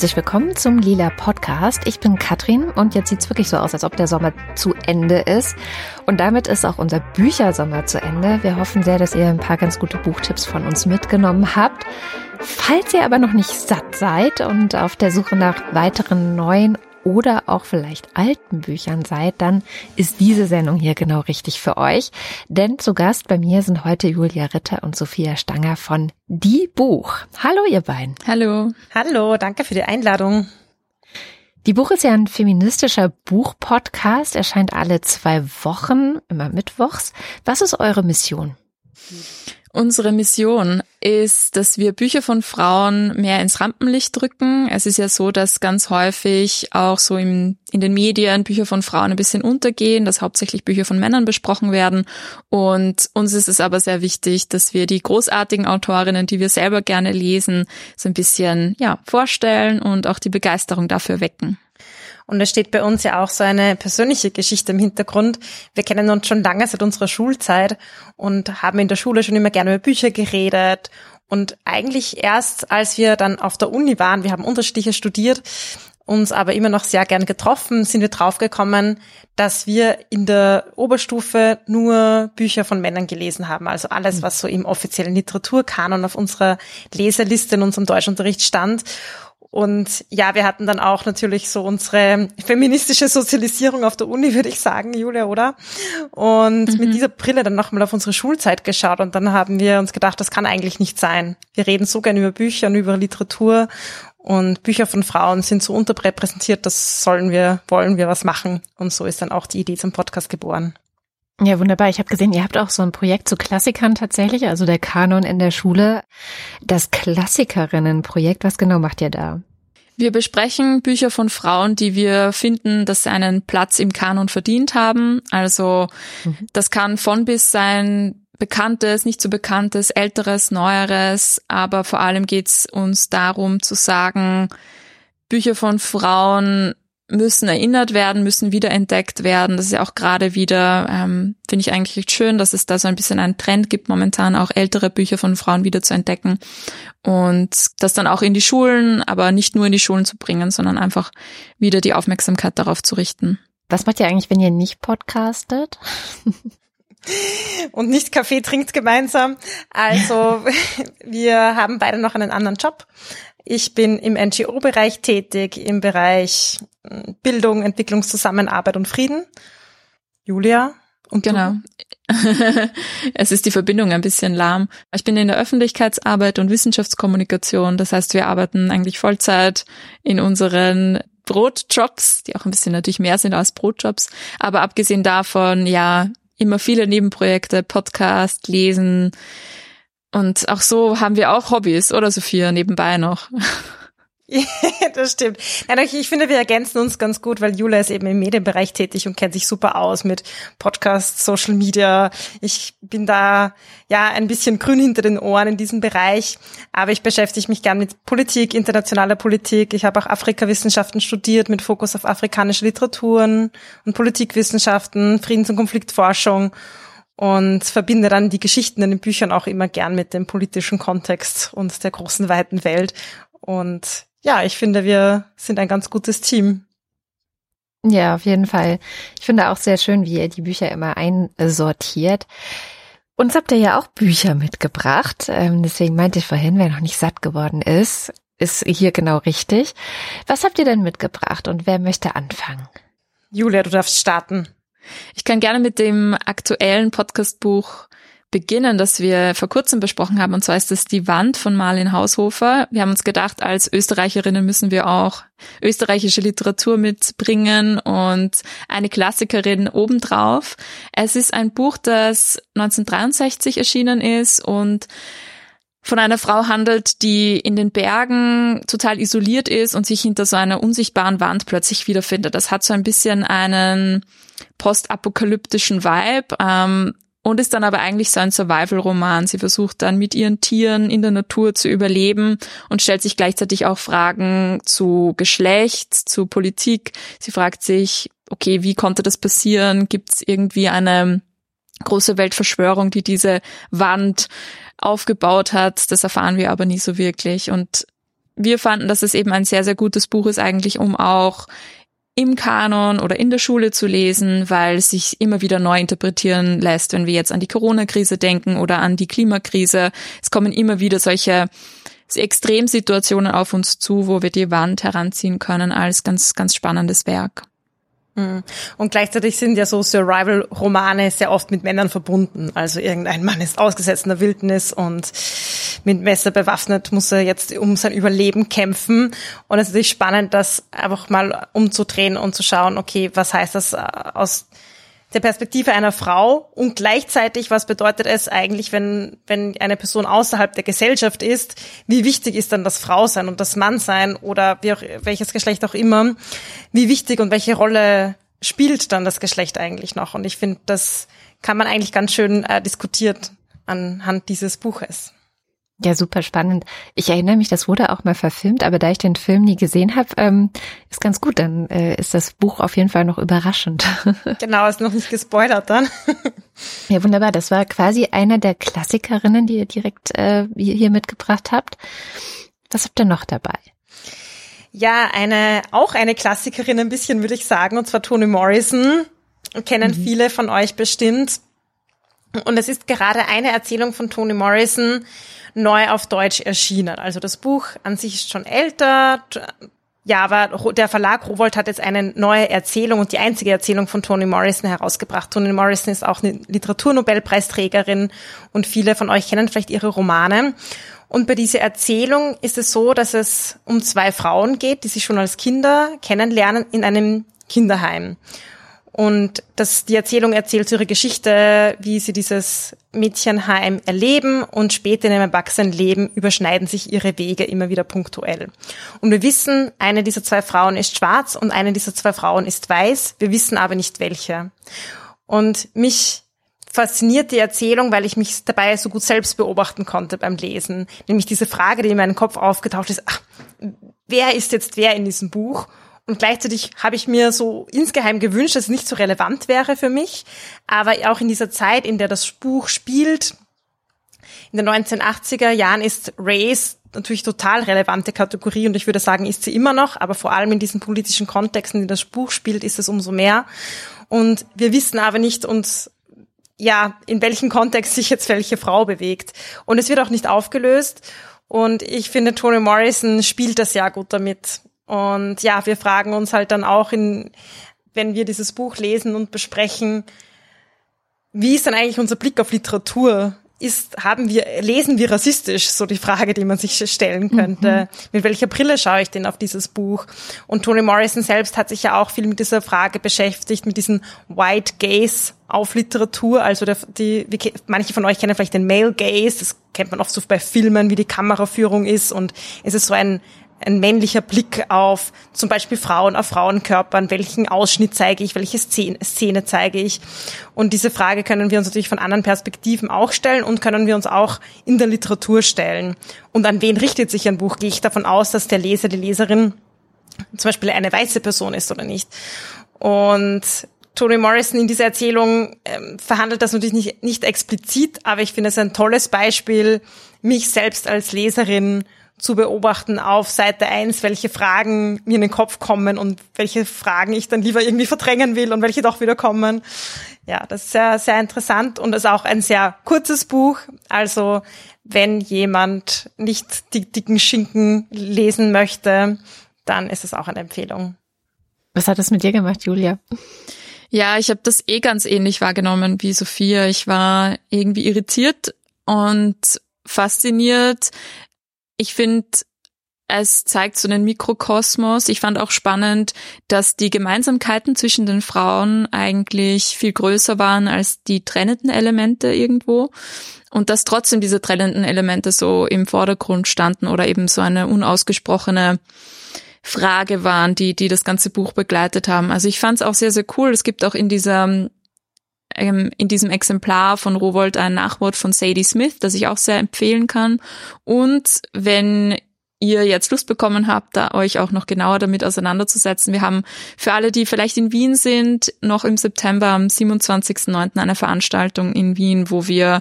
Herzlich willkommen zum Lila Podcast. Ich bin Katrin und jetzt sieht's wirklich so aus, als ob der Sommer zu Ende ist. Und damit ist auch unser Büchersommer zu Ende. Wir hoffen sehr, dass ihr ein paar ganz gute Buchtipps von uns mitgenommen habt. Falls ihr aber noch nicht satt seid und auf der Suche nach weiteren neuen oder auch vielleicht alten Büchern seid, dann ist diese Sendung hier genau richtig für euch. Denn zu Gast bei mir sind heute Julia Ritter und Sophia Stanger von Die Buch. Hallo ihr beiden. Hallo. Hallo, danke für die Einladung. Die Buch ist ja ein feministischer Buchpodcast, erscheint alle zwei Wochen, immer mittwochs. Was ist eure Mission? Unsere Mission ist, dass wir Bücher von Frauen mehr ins Rampenlicht drücken. Es ist ja so, dass ganz häufig auch so im, in den Medien Bücher von Frauen ein bisschen untergehen, dass hauptsächlich Bücher von Männern besprochen werden. Und uns ist es aber sehr wichtig, dass wir die großartigen Autorinnen, die wir selber gerne lesen, so ein bisschen, ja, vorstellen und auch die Begeisterung dafür wecken. Und es steht bei uns ja auch so eine persönliche Geschichte im Hintergrund. Wir kennen uns schon lange seit unserer Schulzeit und haben in der Schule schon immer gerne über Bücher geredet. Und eigentlich erst, als wir dann auf der Uni waren, wir haben unterschiedliche studiert, uns aber immer noch sehr gern getroffen, sind wir draufgekommen, dass wir in der Oberstufe nur Bücher von Männern gelesen haben. Also alles, hm. was so im offiziellen Literaturkanon auf unserer Leseliste in unserem Deutschunterricht stand. Und ja, wir hatten dann auch natürlich so unsere feministische Sozialisierung auf der Uni, würde ich sagen, Julia, oder? Und mhm. mit dieser Brille dann nochmal auf unsere Schulzeit geschaut und dann haben wir uns gedacht, das kann eigentlich nicht sein. Wir reden so gerne über Bücher und über Literatur und Bücher von Frauen sind so unterrepräsentiert, das sollen wir, wollen wir was machen. Und so ist dann auch die Idee zum Podcast geboren. Ja, wunderbar. Ich habe gesehen, ihr habt auch so ein Projekt zu Klassikern tatsächlich, also der Kanon in der Schule. Das Klassikerinnenprojekt, was genau macht ihr da? Wir besprechen Bücher von Frauen, die wir finden, dass sie einen Platz im Kanon verdient haben. Also mhm. das kann von bis sein, Bekanntes, nicht so Bekanntes, Älteres, Neueres, aber vor allem geht's uns darum zu sagen, Bücher von Frauen müssen erinnert werden, müssen wiederentdeckt werden. Das ist ja auch gerade wieder, ähm, finde ich eigentlich echt schön, dass es da so ein bisschen einen Trend gibt, momentan auch ältere Bücher von Frauen wieder zu entdecken und das dann auch in die Schulen, aber nicht nur in die Schulen zu bringen, sondern einfach wieder die Aufmerksamkeit darauf zu richten. Was macht ihr eigentlich, wenn ihr nicht podcastet? und nicht Kaffee trinkt gemeinsam. Also wir haben beide noch einen anderen Job. Ich bin im NGO-Bereich tätig, im Bereich hm, Bildung, Entwicklungszusammenarbeit und Frieden. Julia? Und genau. es ist die Verbindung ein bisschen lahm. Ich bin in der Öffentlichkeitsarbeit und Wissenschaftskommunikation. Das heißt, wir arbeiten eigentlich Vollzeit in unseren Brotjobs, die auch ein bisschen natürlich mehr sind als Brotjobs. Aber abgesehen davon, ja, immer viele Nebenprojekte, Podcast, Lesen, und auch so haben wir auch Hobbys, oder Sophia, nebenbei noch. das stimmt. Nein, ich finde, wir ergänzen uns ganz gut, weil Julia ist eben im Medienbereich tätig und kennt sich super aus mit Podcasts, Social Media. Ich bin da ja ein bisschen grün hinter den Ohren in diesem Bereich, aber ich beschäftige mich gern mit Politik, internationaler Politik. Ich habe auch Afrikawissenschaften studiert mit Fokus auf afrikanische Literaturen und Politikwissenschaften, Friedens- und Konfliktforschung und verbinde dann die Geschichten in den Büchern auch immer gern mit dem politischen Kontext und der großen weiten Welt. Und ja, ich finde, wir sind ein ganz gutes Team. Ja, auf jeden Fall. Ich finde auch sehr schön, wie ihr die Bücher immer einsortiert. Uns habt ihr ja auch Bücher mitgebracht. Ähm, deswegen meinte ich vorhin, wer noch nicht satt geworden ist, ist hier genau richtig. Was habt ihr denn mitgebracht und wer möchte anfangen? Julia, du darfst starten. Ich kann gerne mit dem aktuellen Podcastbuch beginnen, das wir vor kurzem besprochen haben. Und zwar ist das Die Wand von Marlin Haushofer. Wir haben uns gedacht, als Österreicherinnen müssen wir auch österreichische Literatur mitbringen und eine Klassikerin obendrauf. Es ist ein Buch, das 1963 erschienen ist und von einer Frau handelt, die in den Bergen total isoliert ist und sich hinter so einer unsichtbaren Wand plötzlich wiederfindet. Das hat so ein bisschen einen postapokalyptischen Vibe. Ähm, und ist dann aber eigentlich so ein Survival-Roman. Sie versucht dann mit ihren Tieren in der Natur zu überleben und stellt sich gleichzeitig auch Fragen zu Geschlecht, zu Politik. Sie fragt sich, okay, wie konnte das passieren? Gibt es irgendwie eine große Weltverschwörung, die diese Wand aufgebaut hat? Das erfahren wir aber nie so wirklich. Und wir fanden, dass es eben ein sehr, sehr gutes Buch ist eigentlich, um auch im Kanon oder in der Schule zu lesen, weil es sich immer wieder neu interpretieren lässt, wenn wir jetzt an die Corona-Krise denken oder an die Klimakrise. Es kommen immer wieder solche Extremsituationen auf uns zu, wo wir die Wand heranziehen können als ganz, ganz spannendes Werk. Mhm. Und gleichzeitig sind ja so Survival-Romane sehr oft mit Männern verbunden. Also irgendein Mann ist ausgesetzt in der Wildnis und mit Messer bewaffnet muss er jetzt um sein Überleben kämpfen. Und es ist natürlich spannend, das einfach mal umzudrehen und zu schauen, okay, was heißt das äh, aus der Perspektive einer Frau und gleichzeitig, was bedeutet es eigentlich, wenn, wenn eine Person außerhalb der Gesellschaft ist, wie wichtig ist dann das Frausein und das Mannsein oder wie auch, welches Geschlecht auch immer, wie wichtig und welche Rolle spielt dann das Geschlecht eigentlich noch? Und ich finde, das kann man eigentlich ganz schön äh, diskutiert anhand dieses Buches. Ja, super spannend. Ich erinnere mich, das wurde auch mal verfilmt, aber da ich den Film nie gesehen habe, ähm, ist ganz gut. Dann äh, ist das Buch auf jeden Fall noch überraschend. Genau, ist noch nicht gespoilert dann. ja, wunderbar. Das war quasi einer der Klassikerinnen, die ihr direkt äh, hier mitgebracht habt. Was habt ihr noch dabei? Ja, eine auch eine Klassikerin ein bisschen, würde ich sagen, und zwar Toni Morrison. Kennen mhm. viele von euch bestimmt. Und es ist gerade eine Erzählung von Toni Morrison, neu auf Deutsch erschienen. Also das Buch an sich ist schon älter. Ja, aber der Verlag Rowold hat jetzt eine neue Erzählung und die einzige Erzählung von Toni Morrison herausgebracht. Toni Morrison ist auch eine Literaturnobelpreisträgerin und viele von euch kennen vielleicht ihre Romane. Und bei dieser Erzählung ist es so, dass es um zwei Frauen geht, die sich schon als Kinder kennenlernen in einem Kinderheim. Und das, die Erzählung erzählt ihre Geschichte, wie sie dieses Mädchenheim erleben und später in einem Erwachsenenleben überschneiden sich ihre Wege immer wieder punktuell. Und wir wissen, eine dieser zwei Frauen ist schwarz und eine dieser zwei Frauen ist weiß. Wir wissen aber nicht welche. Und mich fasziniert die Erzählung, weil ich mich dabei so gut selbst beobachten konnte beim Lesen. Nämlich diese Frage, die in meinem Kopf aufgetaucht ist, ach, wer ist jetzt wer in diesem Buch? Und gleichzeitig habe ich mir so insgeheim gewünscht, dass es nicht so relevant wäre für mich. Aber auch in dieser Zeit, in der das Buch spielt, in den 1980er Jahren ist Race natürlich total relevante Kategorie und ich würde sagen, ist sie immer noch, aber vor allem in diesen politischen Kontexten, in das Buch spielt, ist es umso mehr. Und wir wissen aber nicht uns, ja, in welchem Kontext sich jetzt welche Frau bewegt. Und es wird auch nicht aufgelöst. Und ich finde, Toni Morrison spielt das ja gut damit. Und ja, wir fragen uns halt dann auch in, wenn wir dieses Buch lesen und besprechen, wie ist dann eigentlich unser Blick auf Literatur? Ist, haben wir, lesen wir rassistisch? So die Frage, die man sich stellen könnte. Mhm. Mit welcher Brille schaue ich denn auf dieses Buch? Und Toni Morrison selbst hat sich ja auch viel mit dieser Frage beschäftigt, mit diesem White Gaze auf Literatur. Also der, die, wie, manche von euch kennen vielleicht den Male Gaze. Das kennt man oft so bei Filmen, wie die Kameraführung ist. Und es ist so ein, ein männlicher Blick auf zum Beispiel Frauen, auf Frauenkörpern, welchen Ausschnitt zeige ich, welche Szene, Szene zeige ich. Und diese Frage können wir uns natürlich von anderen Perspektiven auch stellen und können wir uns auch in der Literatur stellen. Und an wen richtet sich ein Buch? Gehe ich davon aus, dass der Leser, die Leserin zum Beispiel eine weiße Person ist oder nicht? Und Toni Morrison in dieser Erzählung ähm, verhandelt das natürlich nicht, nicht explizit, aber ich finde es ein tolles Beispiel, mich selbst als Leserin zu beobachten auf Seite eins, welche Fragen mir in den Kopf kommen und welche Fragen ich dann lieber irgendwie verdrängen will und welche doch wieder kommen. Ja, das ist sehr, sehr interessant und ist auch ein sehr kurzes Buch. Also wenn jemand nicht die dicken Schinken lesen möchte, dann ist es auch eine Empfehlung. Was hat das mit dir gemacht, Julia? Ja, ich habe das eh ganz ähnlich wahrgenommen wie Sophia. Ich war irgendwie irritiert und fasziniert, ich finde, es zeigt so einen Mikrokosmos. Ich fand auch spannend, dass die Gemeinsamkeiten zwischen den Frauen eigentlich viel größer waren als die trennenden Elemente irgendwo. Und dass trotzdem diese trennenden Elemente so im Vordergrund standen oder eben so eine unausgesprochene Frage waren, die, die das ganze Buch begleitet haben. Also ich fand es auch sehr, sehr cool. Es gibt auch in dieser ähm, in diesem Exemplar von Rowold ein Nachwort von Sadie Smith, das ich auch sehr empfehlen kann. Und wenn ihr jetzt Lust bekommen habt, da euch auch noch genauer damit auseinanderzusetzen. Wir haben für alle, die vielleicht in Wien sind, noch im September am 27.09. eine Veranstaltung in Wien, wo wir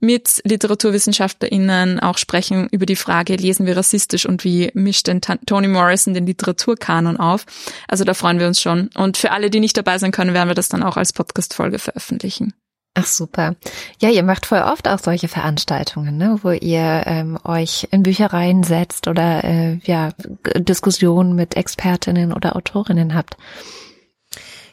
mit LiteraturwissenschaftlerInnen auch sprechen über die Frage, lesen wir rassistisch und wie mischt denn Toni Morrison den Literaturkanon auf? Also da freuen wir uns schon. Und für alle, die nicht dabei sein können, werden wir das dann auch als Podcast-Folge veröffentlichen. Ach super. Ja, ihr macht voll oft auch solche Veranstaltungen, ne, wo ihr ähm, euch in Büchereien setzt oder äh, ja Diskussionen mit Expertinnen oder Autorinnen habt.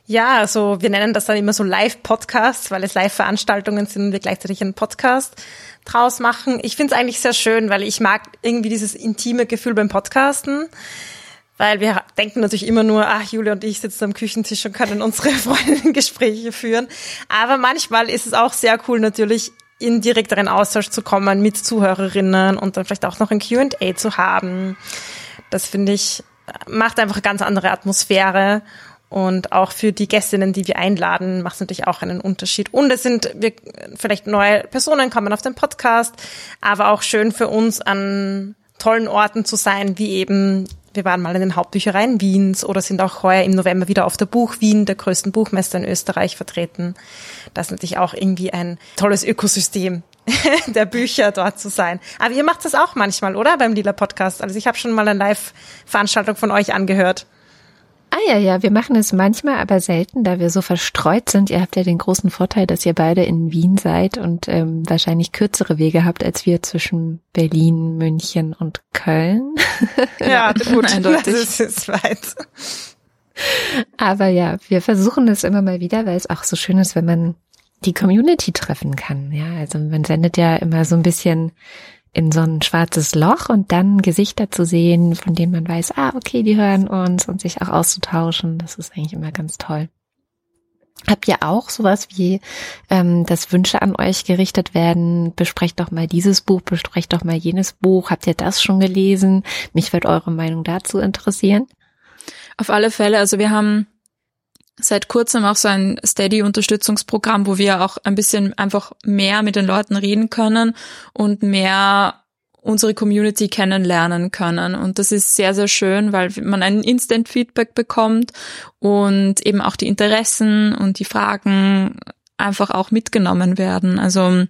Ja, also wir nennen das dann immer so Live-Podcasts, weil es Live-Veranstaltungen sind und wir gleichzeitig einen Podcast draus machen. Ich finde es eigentlich sehr schön, weil ich mag irgendwie dieses intime Gefühl beim Podcasten weil wir denken natürlich immer nur, ach, Julia und ich sitzen am Küchentisch und können unsere Freundinnen Gespräche führen. Aber manchmal ist es auch sehr cool, natürlich in direkteren Austausch zu kommen mit Zuhörerinnen und dann vielleicht auch noch ein Q&A zu haben. Das finde ich, macht einfach eine ganz andere Atmosphäre. Und auch für die Gästinnen, die wir einladen, macht es natürlich auch einen Unterschied. Und es sind wir, vielleicht neue Personen kommen auf den Podcast, aber auch schön für uns an tollen Orten zu sein, wie eben wir waren mal in den Hauptbüchereien Wiens oder sind auch heuer im November wieder auf der Buch Wien, der größten Buchmesse in Österreich, vertreten. Das ist natürlich auch irgendwie ein tolles Ökosystem der Bücher dort zu sein. Aber ihr macht das auch manchmal, oder? Beim Lila Podcast. Also ich habe schon mal eine Live-Veranstaltung von euch angehört. Ah ja, ja, wir machen es manchmal, aber selten, da wir so verstreut sind. Ihr habt ja den großen Vorteil, dass ihr beide in Wien seid und ähm, wahrscheinlich kürzere Wege habt als wir zwischen Berlin, München und Köln. Ja, gut, eindeutig. Das ist weit. Aber ja, wir versuchen es immer mal wieder, weil es auch so schön ist, wenn man die Community treffen kann. Ja, also man sendet ja immer so ein bisschen in so ein schwarzes Loch und dann Gesichter zu sehen, von denen man weiß, ah, okay, die hören uns und sich auch auszutauschen. Das ist eigentlich immer ganz toll. Habt ihr auch sowas wie, ähm, dass Wünsche an euch gerichtet werden? Besprecht doch mal dieses Buch, besprecht doch mal jenes Buch. Habt ihr das schon gelesen? Mich wird eure Meinung dazu interessieren. Auf alle Fälle. Also wir haben seit kurzem auch so ein Steady-Unterstützungsprogramm, wo wir auch ein bisschen einfach mehr mit den Leuten reden können und mehr unsere Community kennenlernen können. Und das ist sehr, sehr schön, weil man ein Instant-Feedback bekommt und eben auch die Interessen und die Fragen einfach auch mitgenommen werden. Also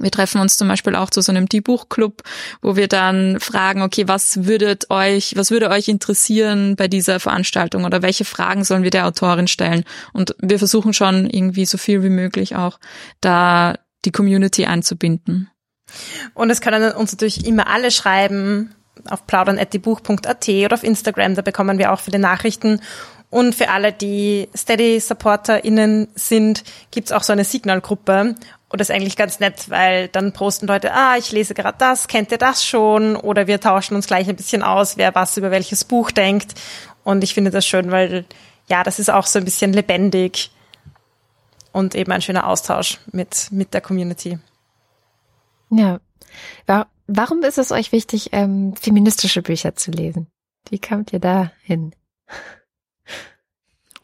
wir treffen uns zum Beispiel auch zu so einem Die-Buch-Club, wo wir dann fragen, okay, was würdet euch, was würde euch interessieren bei dieser Veranstaltung oder welche Fragen sollen wir der Autorin stellen? Und wir versuchen schon irgendwie so viel wie möglich auch da die Community einzubinden. Und es können uns natürlich immer alle schreiben auf plaudern.diebuch.at oder auf Instagram, da bekommen wir auch viele Nachrichten. Und für alle, die Steady-SupporterInnen sind, gibt's auch so eine Signal-Gruppe, und das ist eigentlich ganz nett, weil dann posten Leute, ah, ich lese gerade das, kennt ihr das schon? Oder wir tauschen uns gleich ein bisschen aus, wer was über welches Buch denkt. Und ich finde das schön, weil ja, das ist auch so ein bisschen lebendig und eben ein schöner Austausch mit, mit der Community. Ja. Warum ist es euch wichtig, ähm, feministische Bücher zu lesen? Wie kamt ihr da hin?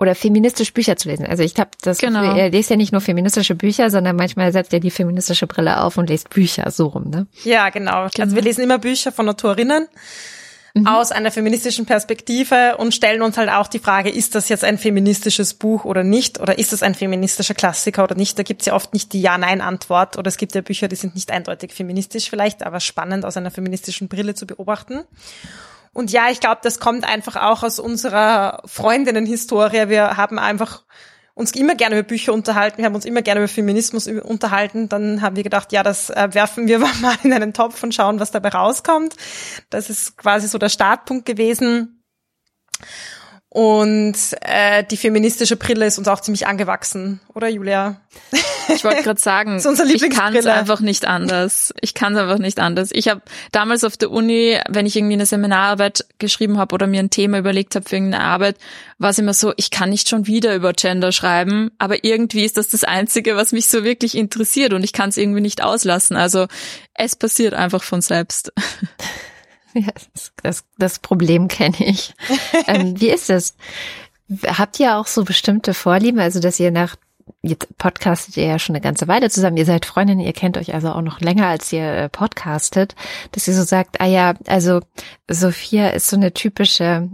Oder feministisch Bücher zu lesen. Also ich habe das, genau. er lest ja nicht nur feministische Bücher, sondern manchmal setzt er die feministische Brille auf und lest Bücher so rum, ne? Ja, genau. genau. Also wir lesen immer Bücher von Autorinnen mhm. aus einer feministischen Perspektive und stellen uns halt auch die Frage, ist das jetzt ein feministisches Buch oder nicht? Oder ist das ein feministischer Klassiker oder nicht? Da gibt's ja oft nicht die Ja-Nein-Antwort oder es gibt ja Bücher, die sind nicht eindeutig feministisch vielleicht, aber spannend aus einer feministischen Brille zu beobachten. Und ja, ich glaube, das kommt einfach auch aus unserer Freundinnenhistorie. Wir haben einfach uns immer gerne über Bücher unterhalten, wir haben uns immer gerne über Feminismus unterhalten. Dann haben wir gedacht, ja, das äh, werfen wir mal in einen Topf und schauen, was dabei rauskommt. Das ist quasi so der Startpunkt gewesen. Und äh, die feministische Brille ist uns auch ziemlich angewachsen, oder Julia? Ich wollte gerade sagen, ich kann es einfach nicht anders. Ich kann es einfach nicht anders. Ich habe damals auf der Uni, wenn ich irgendwie eine Seminararbeit geschrieben habe oder mir ein Thema überlegt habe für irgendeine Arbeit, war es immer so, ich kann nicht schon wieder über Gender schreiben, aber irgendwie ist das das Einzige, was mich so wirklich interessiert und ich kann es irgendwie nicht auslassen. Also es passiert einfach von selbst. Ja, das, das Problem kenne ich. ähm, wie ist das? Habt ihr auch so bestimmte Vorlieben, also dass ihr nach jetzt podcastet ihr ja schon eine ganze Weile zusammen, ihr seid Freundinnen, ihr kennt euch also auch noch länger, als ihr äh, podcastet, dass ihr so sagt, ah ja, also Sophia ist so eine typische,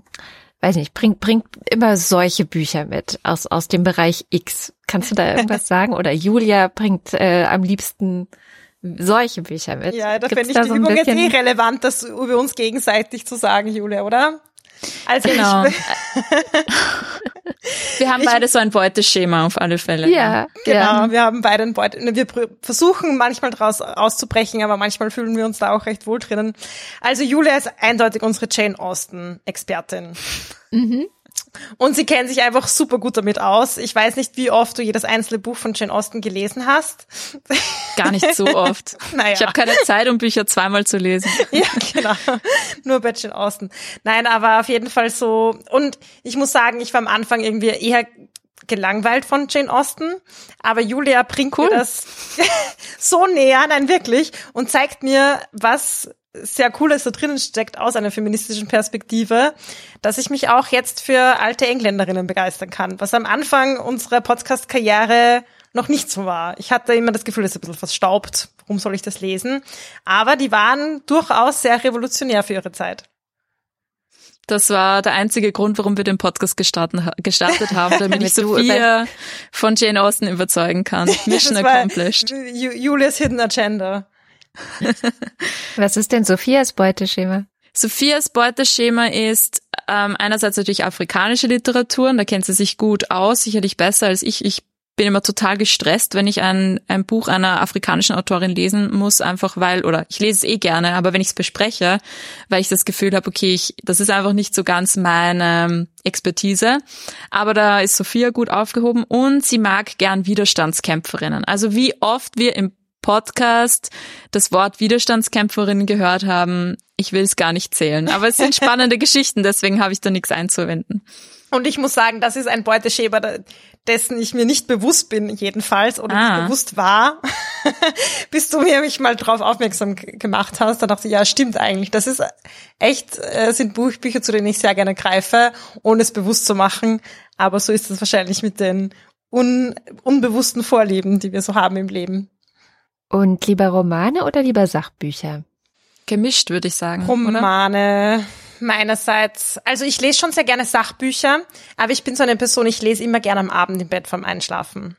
weiß nicht, bringt, bringt immer solche Bücher mit aus, aus dem Bereich X. Kannst du da irgendwas sagen? Oder Julia bringt äh, am liebsten solche Bücher mit. Ja, da finde ich die so Übung jetzt eh relevant, das über uns gegenseitig zu sagen, Julia, oder? Also genau. wir haben beide so ein Beuteschema auf alle Fälle. Ja, genau. Ja. Wir haben beide ein Beute. Wir versuchen manchmal daraus auszubrechen, aber manchmal fühlen wir uns da auch recht wohl drinnen. Also Julia ist eindeutig unsere Jane Austen Expertin. Mhm. Und sie kennen sich einfach super gut damit aus. Ich weiß nicht, wie oft du jedes einzelne Buch von Jane Austen gelesen hast. Gar nicht so oft. naja. Ich habe keine Zeit, um Bücher zweimal zu lesen. ja, genau. Nur bei Jane Austen. Nein, aber auf jeden Fall so. Und ich muss sagen, ich war am Anfang irgendwie eher gelangweilt von Jane Austen, aber Julia bringt cool. mir das so näher, nein wirklich, und zeigt mir, was sehr Cooles da drinnen steckt aus einer feministischen Perspektive, dass ich mich auch jetzt für alte Engländerinnen begeistern kann, was am Anfang unserer Podcast-Karriere noch nicht so war. Ich hatte immer das Gefühl, ist ein bisschen verstaubt. Warum soll ich das lesen? Aber die waren durchaus sehr revolutionär für ihre Zeit. Das war der einzige Grund, warum wir den Podcast gestartet, gestartet haben, damit ich Sophia von Jane Austen überzeugen kann. Mission accomplished. Julias Hidden Agenda. Was ist denn Sophias Beuteschema? Sophias Beuteschema ist ähm, einerseits natürlich afrikanische Literatur, und da kennt sie sich gut aus, sicherlich besser als ich. Ich bin immer total gestresst, wenn ich ein, ein Buch einer afrikanischen Autorin lesen muss, einfach weil, oder ich lese es eh gerne, aber wenn ich es bespreche, weil ich das Gefühl habe, okay, ich, das ist einfach nicht so ganz meine Expertise. Aber da ist Sophia gut aufgehoben und sie mag gern Widerstandskämpferinnen. Also wie oft wir im Podcast das Wort Widerstandskämpferin gehört haben, ich will es gar nicht zählen. Aber es sind spannende Geschichten, deswegen habe ich da nichts einzuwenden. Und ich muss sagen, das ist ein Beuteschema, dessen ich mir nicht bewusst bin, jedenfalls, oder ah. nicht bewusst war, bis du mir mich mal drauf aufmerksam gemacht hast. Da dachte ich, ja, stimmt eigentlich. Das ist echt, äh, sind Buchbücher, zu denen ich sehr gerne greife, ohne es bewusst zu machen. Aber so ist es wahrscheinlich mit den un unbewussten Vorlieben, die wir so haben im Leben. Und lieber Romane oder lieber Sachbücher? Gemischt, würde ich sagen. Romane. Oder? Meinerseits, also ich lese schon sehr gerne Sachbücher, aber ich bin so eine Person, ich lese immer gerne am Abend im Bett vorm Einschlafen.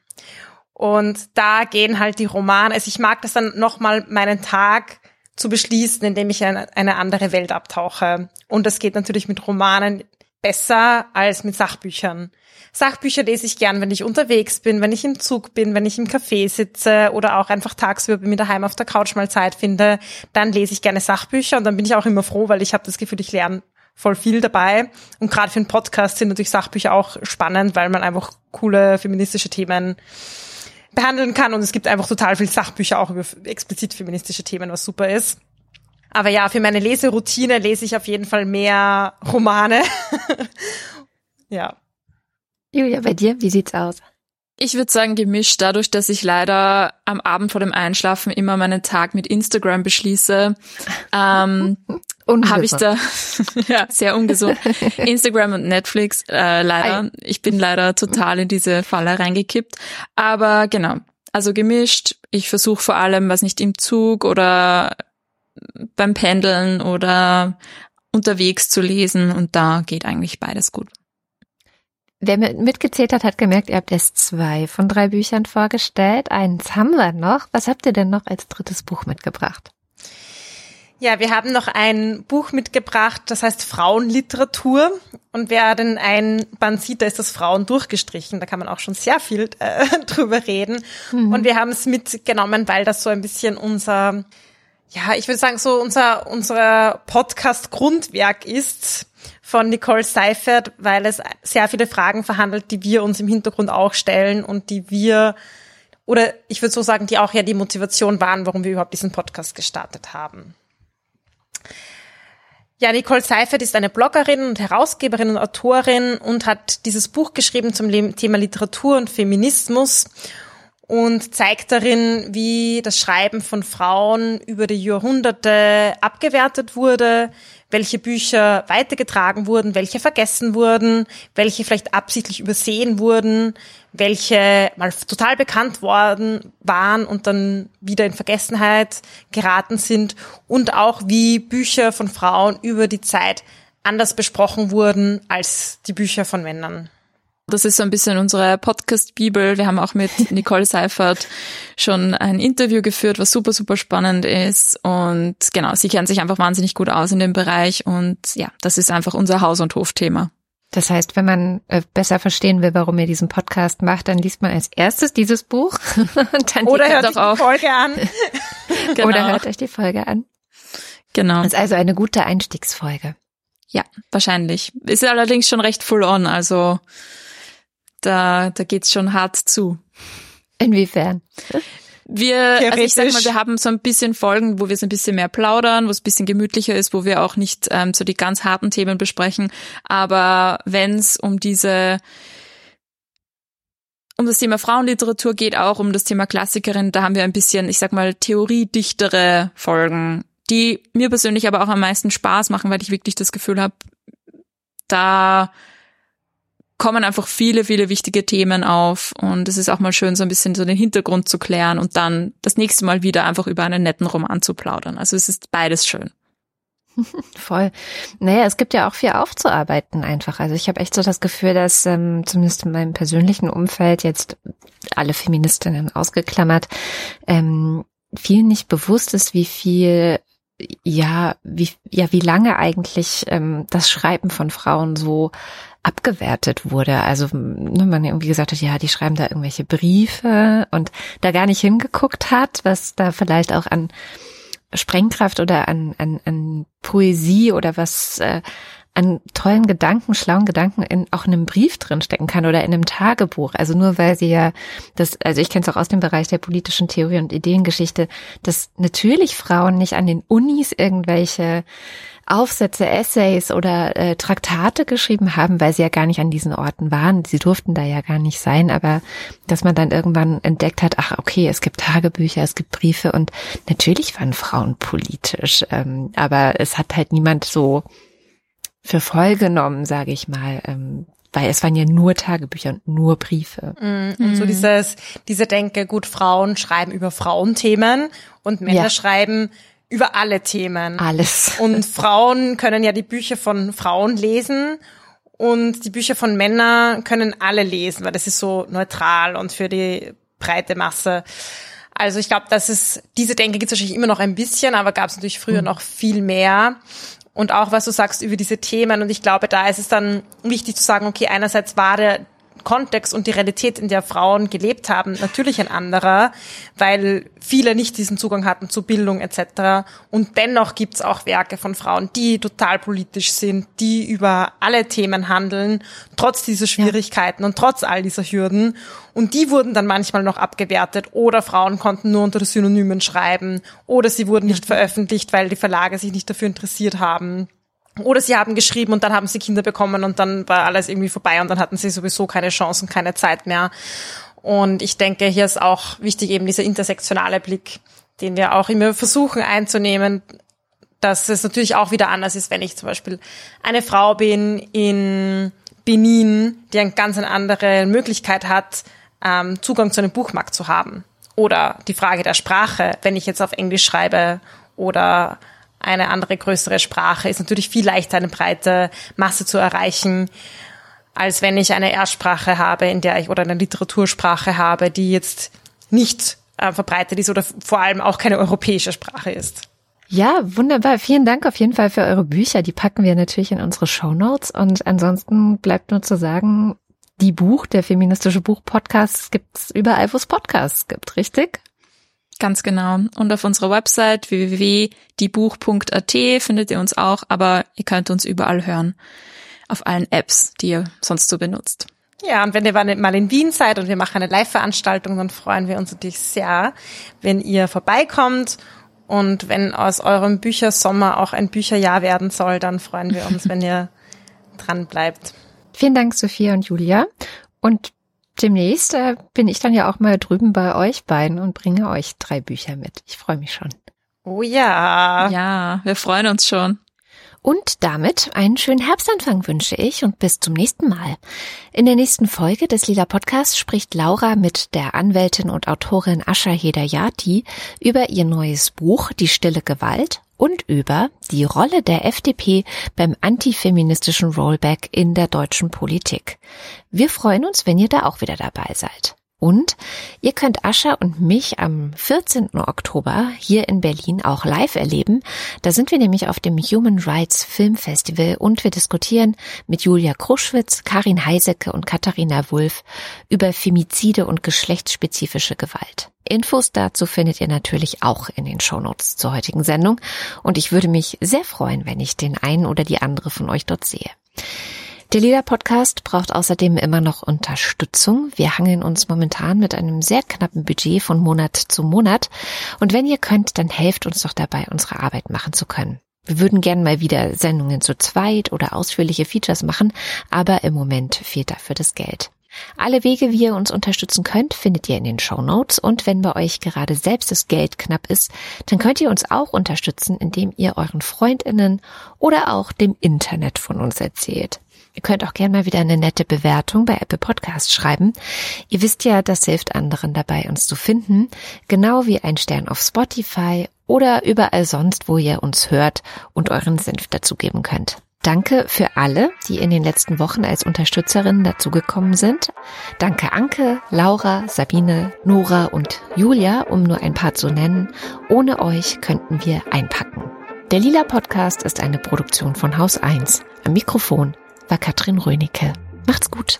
Und da gehen halt die Romane, also ich mag das dann nochmal meinen Tag zu beschließen, indem ich in eine andere Welt abtauche. Und das geht natürlich mit Romanen besser als mit Sachbüchern. Sachbücher lese ich gern, wenn ich unterwegs bin, wenn ich im Zug bin, wenn ich im Café sitze oder auch einfach tagsüber bei mir daheim auf der Couch mal Zeit finde. Dann lese ich gerne Sachbücher und dann bin ich auch immer froh, weil ich habe das Gefühl, ich lerne voll viel dabei. Und gerade für einen Podcast sind natürlich Sachbücher auch spannend, weil man einfach coole feministische Themen behandeln kann. Und es gibt einfach total viel Sachbücher auch über explizit feministische Themen, was super ist. Aber ja, für meine Leseroutine lese ich auf jeden Fall mehr Romane. ja. Julia, bei dir, wie sieht's aus? Ich würde sagen gemischt, dadurch, dass ich leider am Abend vor dem Einschlafen immer meinen Tag mit Instagram beschließe, ähm, habe ich da ja sehr ungesund Instagram und Netflix äh, leider. Ich bin leider total in diese Falle reingekippt. Aber genau, also gemischt. Ich versuche vor allem, was nicht im Zug oder beim Pendeln oder unterwegs zu lesen und da geht eigentlich beides gut. Wer mitgezählt hat, hat gemerkt, ihr habt erst zwei von drei Büchern vorgestellt. Eins haben wir noch. Was habt ihr denn noch als drittes Buch mitgebracht? Ja, wir haben noch ein Buch mitgebracht, das heißt Frauenliteratur. Und wer denn ein Band sieht, da ist das Frauen durchgestrichen. Da kann man auch schon sehr viel äh, drüber reden. Mhm. Und wir haben es mitgenommen, weil das so ein bisschen unser, ja, ich würde sagen, so unser, unser Podcast-Grundwerk ist von Nicole Seifert, weil es sehr viele Fragen verhandelt, die wir uns im Hintergrund auch stellen und die wir, oder ich würde so sagen, die auch ja die Motivation waren, warum wir überhaupt diesen Podcast gestartet haben. Ja, Nicole Seifert ist eine Bloggerin und Herausgeberin und Autorin und hat dieses Buch geschrieben zum Thema Literatur und Feminismus. Und zeigt darin, wie das Schreiben von Frauen über die Jahrhunderte abgewertet wurde, welche Bücher weitergetragen wurden, welche vergessen wurden, welche vielleicht absichtlich übersehen wurden, welche mal total bekannt worden waren und dann wieder in Vergessenheit geraten sind und auch wie Bücher von Frauen über die Zeit anders besprochen wurden als die Bücher von Männern. Das ist so ein bisschen unsere Podcast-Bibel. Wir haben auch mit Nicole Seifert schon ein Interview geführt, was super, super spannend ist. Und genau, sie kennt sich einfach wahnsinnig gut aus in dem Bereich. Und ja, das ist einfach unser Haus- und Hofthema. Das heißt, wenn man äh, besser verstehen will, warum ihr diesen Podcast macht, dann liest man als erstes dieses Buch. Oder hört euch die Folge an. genau. Oder hört euch die Folge an. Genau. Das ist also eine gute Einstiegsfolge. Ja, wahrscheinlich. Ist allerdings schon recht full on, also da, da geht's schon hart zu. Inwiefern? Wir, also ich sag mal, wir haben so ein bisschen Folgen, wo wir so ein bisschen mehr plaudern, wo es ein bisschen gemütlicher ist, wo wir auch nicht ähm, so die ganz harten Themen besprechen. Aber wenn es um diese um das Thema Frauenliteratur geht, auch um das Thema Klassikerin, da haben wir ein bisschen, ich sag mal, theoriedichtere Folgen, die mir persönlich aber auch am meisten Spaß machen, weil ich wirklich das Gefühl habe, da kommen einfach viele, viele wichtige Themen auf und es ist auch mal schön, so ein bisschen so den Hintergrund zu klären und dann das nächste Mal wieder einfach über einen netten Roman zu plaudern. Also es ist beides schön. Voll. Naja, es gibt ja auch viel aufzuarbeiten einfach. Also ich habe echt so das Gefühl, dass ähm, zumindest in meinem persönlichen Umfeld jetzt alle Feministinnen ausgeklammert, ähm, viel nicht bewusst ist, wie viel ja, wie, ja, wie lange eigentlich ähm, das Schreiben von Frauen so abgewertet wurde. Also ne, man irgendwie gesagt hat, ja, die schreiben da irgendwelche Briefe und da gar nicht hingeguckt hat, was da vielleicht auch an Sprengkraft oder an, an, an Poesie oder was äh, an tollen Gedanken, schlauen Gedanken in auch in einem Brief drinstecken kann oder in einem Tagebuch. Also nur weil sie ja das, also ich kenne es auch aus dem Bereich der politischen Theorie und Ideengeschichte, dass natürlich Frauen nicht an den Unis irgendwelche Aufsätze, Essays oder äh, Traktate geschrieben haben, weil sie ja gar nicht an diesen Orten waren. Sie durften da ja gar nicht sein, aber dass man dann irgendwann entdeckt hat, ach okay, es gibt Tagebücher, es gibt Briefe und natürlich waren Frauen politisch, ähm, aber es hat halt niemand so für voll genommen, sage ich mal. Ähm, weil es waren ja nur Tagebücher und nur Briefe. Mm, und so mhm. dieses, diese Denke, gut, Frauen schreiben über Frauenthemen und Männer ja. schreiben über alle Themen. Alles. Und Frauen können ja die Bücher von Frauen lesen und die Bücher von Männern können alle lesen, weil das ist so neutral und für die breite Masse. Also ich glaube, dass es diese Denke gibt es wahrscheinlich immer noch ein bisschen, aber gab es natürlich früher mhm. noch viel mehr. Und auch was du sagst über diese Themen. Und ich glaube, da ist es dann wichtig zu sagen, okay, einerseits war der Kontext und die Realität, in der Frauen gelebt haben, natürlich ein anderer, weil viele nicht diesen Zugang hatten zu Bildung etc. Und dennoch gibt's auch Werke von Frauen, die total politisch sind, die über alle Themen handeln, trotz dieser Schwierigkeiten ja. und trotz all dieser Hürden. Und die wurden dann manchmal noch abgewertet oder Frauen konnten nur unter Synonymen schreiben oder sie wurden nicht veröffentlicht, weil die Verlage sich nicht dafür interessiert haben. Oder sie haben geschrieben und dann haben sie Kinder bekommen und dann war alles irgendwie vorbei und dann hatten sie sowieso keine Chancen, keine Zeit mehr. Und ich denke, hier ist auch wichtig eben dieser intersektionale Blick, den wir auch immer versuchen einzunehmen, dass es natürlich auch wieder anders ist, wenn ich zum Beispiel eine Frau bin in Benin, die eine ganz andere Möglichkeit hat, ähm, Zugang zu einem Buchmarkt zu haben. Oder die Frage der Sprache, wenn ich jetzt auf Englisch schreibe oder eine andere größere Sprache, ist natürlich viel leichter eine breite Masse zu erreichen, als wenn ich eine Erstsprache habe, in der ich oder eine Literatursprache habe, die jetzt nicht äh, verbreitet ist oder vor allem auch keine europäische Sprache ist. Ja, wunderbar. Vielen Dank auf jeden Fall für eure Bücher. Die packen wir natürlich in unsere Show Notes. Und ansonsten bleibt nur zu sagen, die Buch, der feministische Buch-Podcast, gibt's überall, wo es Podcasts gibt, richtig? Ganz genau. Und auf unserer Website www.diebuch.at findet ihr uns auch, aber ihr könnt uns überall hören. Auf allen Apps, die ihr sonst so benutzt. Ja, und wenn ihr mal in Wien seid und wir machen eine Live-Veranstaltung, dann freuen wir uns natürlich sehr, wenn ihr vorbeikommt. Und wenn aus eurem Büchersommer auch ein Bücherjahr werden soll, dann freuen wir uns, wenn ihr dran bleibt. Vielen Dank, Sophia und Julia. Und demnächst äh, bin ich dann ja auch mal drüben bei euch beiden und bringe euch drei Bücher mit. Ich freue mich schon. Oh ja. Ja, wir freuen uns schon. Und damit einen schönen Herbstanfang wünsche ich und bis zum nächsten Mal. In der nächsten Folge des Lila Podcasts spricht Laura mit der Anwältin und Autorin Asha Hedayati über ihr neues Buch Die stille Gewalt und über die Rolle der FDP beim antifeministischen Rollback in der deutschen Politik. Wir freuen uns, wenn ihr da auch wieder dabei seid. Und ihr könnt Ascha und mich am 14. Oktober hier in Berlin auch live erleben. Da sind wir nämlich auf dem Human Rights Film Festival und wir diskutieren mit Julia Kruschwitz, Karin Heisecke und Katharina Wulff über Femizide und geschlechtsspezifische Gewalt. Infos dazu findet ihr natürlich auch in den Shownotes zur heutigen Sendung und ich würde mich sehr freuen, wenn ich den einen oder die andere von euch dort sehe. Der Lila Podcast braucht außerdem immer noch Unterstützung. Wir hangeln uns momentan mit einem sehr knappen Budget von Monat zu Monat. Und wenn ihr könnt, dann helft uns doch dabei, unsere Arbeit machen zu können. Wir würden gern mal wieder Sendungen zu zweit oder ausführliche Features machen, aber im Moment fehlt dafür das Geld. Alle Wege, wie ihr uns unterstützen könnt, findet ihr in den Show Notes. Und wenn bei euch gerade selbst das Geld knapp ist, dann könnt ihr uns auch unterstützen, indem ihr euren Freundinnen oder auch dem Internet von uns erzählt. Ihr könnt auch gerne mal wieder eine nette Bewertung bei Apple Podcasts schreiben. Ihr wisst ja, das hilft anderen dabei, uns zu finden, genau wie ein Stern auf Spotify oder überall sonst, wo ihr uns hört und euren Senf dazugeben könnt. Danke für alle, die in den letzten Wochen als Unterstützerinnen dazugekommen sind. Danke Anke, Laura, Sabine, Nora und Julia, um nur ein paar zu nennen. Ohne euch könnten wir einpacken. Der Lila Podcast ist eine Produktion von Haus 1. Am Mikrofon war Katrin Rönecke. Macht's gut.